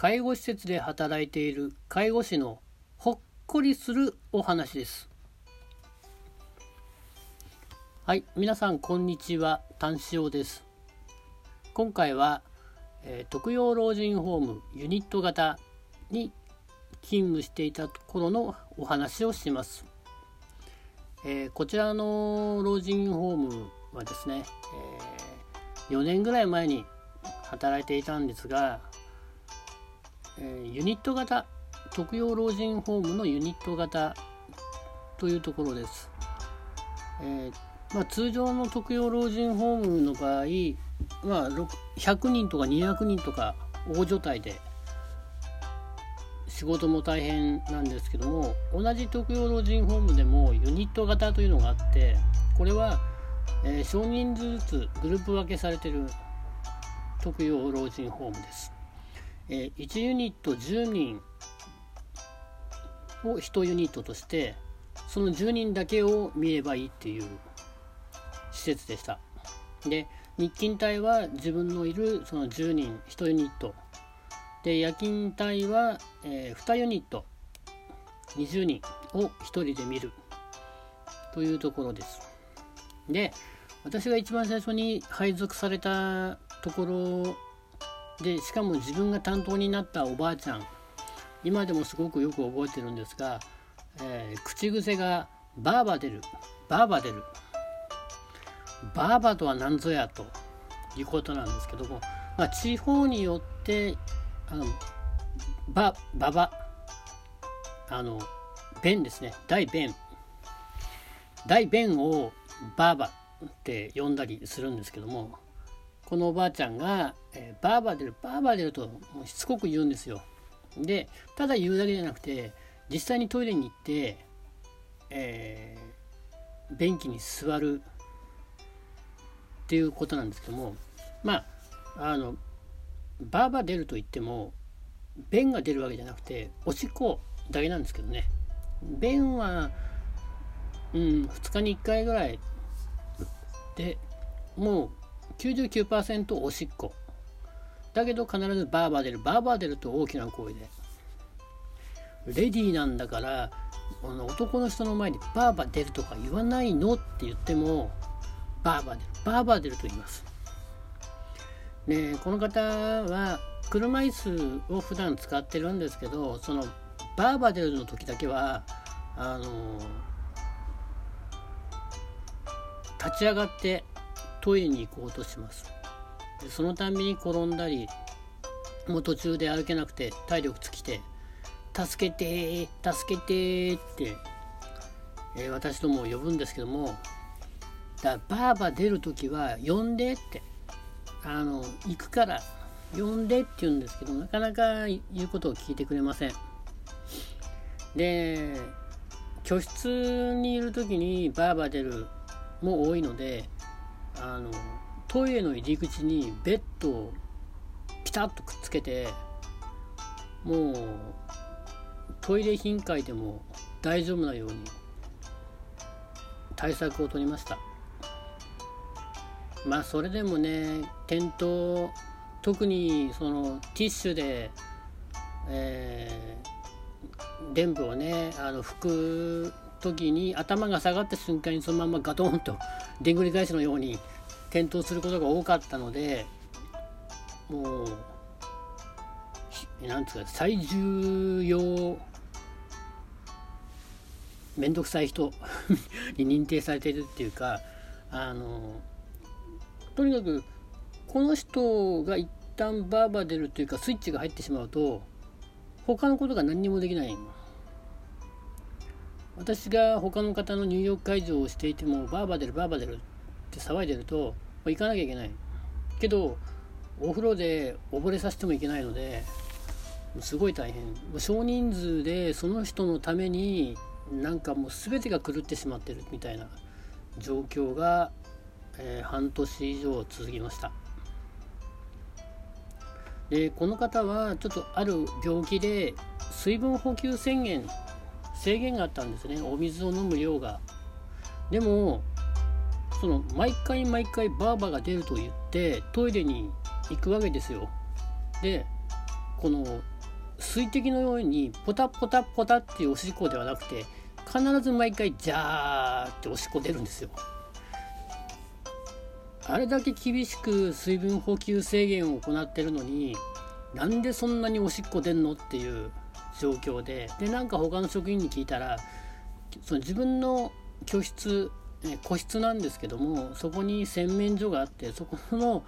介護施設で働いている介護士のほっこりするお話です。はい皆さんこんにちは。丹塩です。今回は、えー、特養老人ホームユニット型に勤務していた頃のお話をします、えー、こちらの老人ホームはですね、えー、4年ぐらい前に働いていたんですが、えユニット型特養老人ホームのユニット型というところです、えーまあ、通常の特養老人ホームの場合、まあ、100人とか200人とか大所帯で仕事も大変なんですけども同じ特養老人ホームでもユニット型というのがあってこれは、えー、少人数ずつグループ分けされてる特養老人ホームです、えー、1ユニット10人を1ユニットとしてその10人だけを見ればいいっていう施設でした。で日勤隊は自分のいるその10人1ユニット。で夜勤隊は、えー、2ユニット。20人を1人で見る。というところです。で私が一番最初に配属されたところでしかも自分が担当になったおばあちゃん今でもすごくよく覚えてるんですが、えー、口癖が「バーバ出るバーバ出る」バーバとは何ぞやということなんですけども、まあ、地方によってあのバババあの弁ですね。大弁。大弁をバーバって呼んだりするんですけどもこのおばあちゃんが、えー、バーバ出るバーバ出るともうしつこく言うんですよ。でただ言うだけじゃなくて実際にトイレに行って、えー、便器に座るっていうことなんですけどもまああのバーバ出ると言っても便が出るわけじゃなくておしっこだけなんですけどね。便は、うん、2日に1回ぐらいでもう99%おしっこ。だけど必ずバーバー出る。バーバー出ると大きな声で。レディーなんだから男の人の前にバーバー出るとか言わないのって言ってもバーバーデルバーバーデルと言います。でこの方は車椅子を普段使ってるんですけどそのバーバーデルの時だけはあの立ち上がってトイレに行こうとします。でそのたんびに転んだりもう途中で歩けなくて体力尽きて「助けて助けて」って、えー、私どもを呼ぶんですけどもだばあば出る時は呼んでってあの行くから呼んでって言うんですけどなかなか言うことを聞いてくれません。で居室にいる時にばあば出るも多いのであのトイレの入り口にベッドをピタッとくっつけてもうトイレ頻回でも大丈夫なように対策を取りました。まあそれでもね転倒特にそのティッシュで、えー、臀部をねあの拭く時に頭が下がった瞬間にそのままガトンとでんぐり返しのように転倒することが多かったのでもうなんですか最重要面倒くさい人に認定されているっていうかあのとにかくこの人が一旦バーバー出るというかスイッチが入ってしまうと他のことが何にもできない。私が他の方の入浴介助をしていてもバーバー出るバーバー出るって騒いでると行かなきゃいけない。けどお風呂で溺れさせてもいけないのですごい大変。少人数でその人のためになんかもう全てが狂ってしまってるみたいな状況がえー、半年以上続きました。でこの方はちょっとある病気で水分補給宣言制限があったんですね。お水を飲む量が。でもその毎回毎回バーバが出ると言ってトイレに行くわけですよ。でこの水滴のようにポタポタポタっていうおしっこではなくて必ず毎回ジャーっておしっこ出るんですよ。あれだけ厳しく水分補給制限を行ってるのになんでそんなにおしっこ出んのっていう状況ででなんか他の職員に聞いたらその自分の居室個室なんですけどもそこに洗面所があってそこの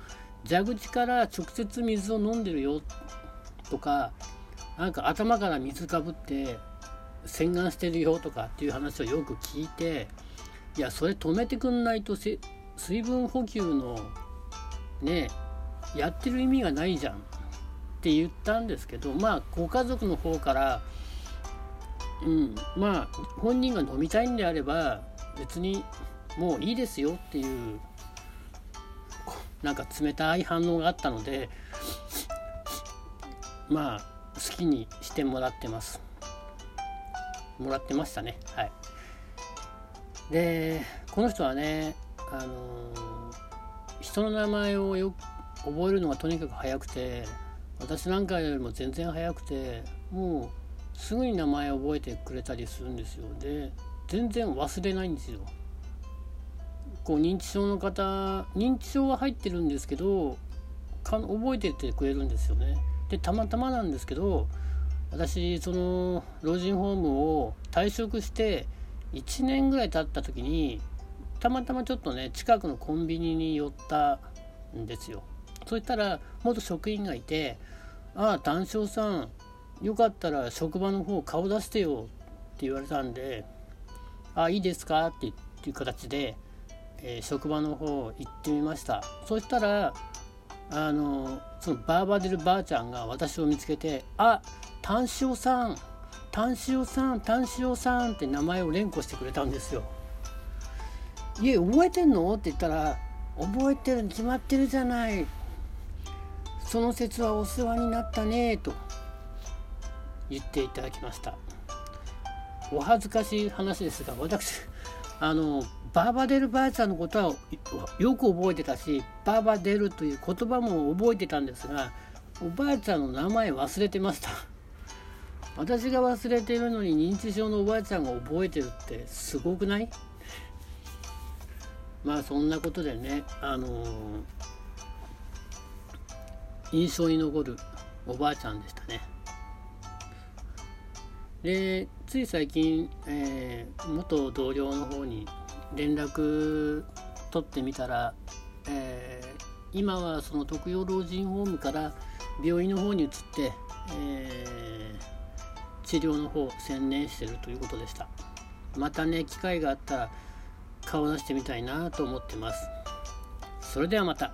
蛇口から直接水を飲んでるよとかなんか頭から水かぶって洗顔してるよとかっていう話をよく聞いていやそれ止めてくんないと水分補給のねやってる意味がないじゃん。って言ったんですけどまあご家族の方からうんまあ本人が飲みたいんであれば別にもういいですよっていうなんか冷たい反応があったのでまあ好きにしてもらってます。もらってましたね。はい。でこの人はねあの、人の名前をよく覚えるのがとにかく早くて私なんかよりも全然早くてもうすぐに名前を覚えてくれたりするんですよ。で全然忘れないんですよ。こう認知症の方認知症は入ってるんですけど覚えててくれるんですよね。でたまたまなんですけど私その老人ホームを退職して1年ぐらい経った時にたまたまちょっとね近くのコンビニに寄ったんですよ。そしたら元職員がいて「ああ談笑さんよかったら職場の方顔出してよ」って言われたんで「あいいですか?」っていう形で、えー、職場の方行ってみましたそしたらあのそのバーバデルばあちゃんが私を見つけて「あ炭塩さん炭塩さん炭塩さん」って名前を連呼してくれたんですよ。いえ覚えてんの？って言ったら「覚えてるに決まってるじゃない」「その説はお世話になったね」と言っていただきました。お恥ずかしい話ですが私あのバーバデルばあちゃんのことはよく覚えてたしバーバデルという言葉も覚えてたんですがおばあちゃんの名前忘れてました。私が忘れているのに認知症のおばあちゃんが覚えてるってすごくない？まあそんなことでねあのー、印象に残るおばあちゃんでしたね。でつい最近、えー、元同僚の方に連絡取ってみたら、えー、今はその特養老人ホームから病院の方に移って、えー、治療の方専念してるということでした。またね機会があったら顔出してみたいなと思ってます。それではまた。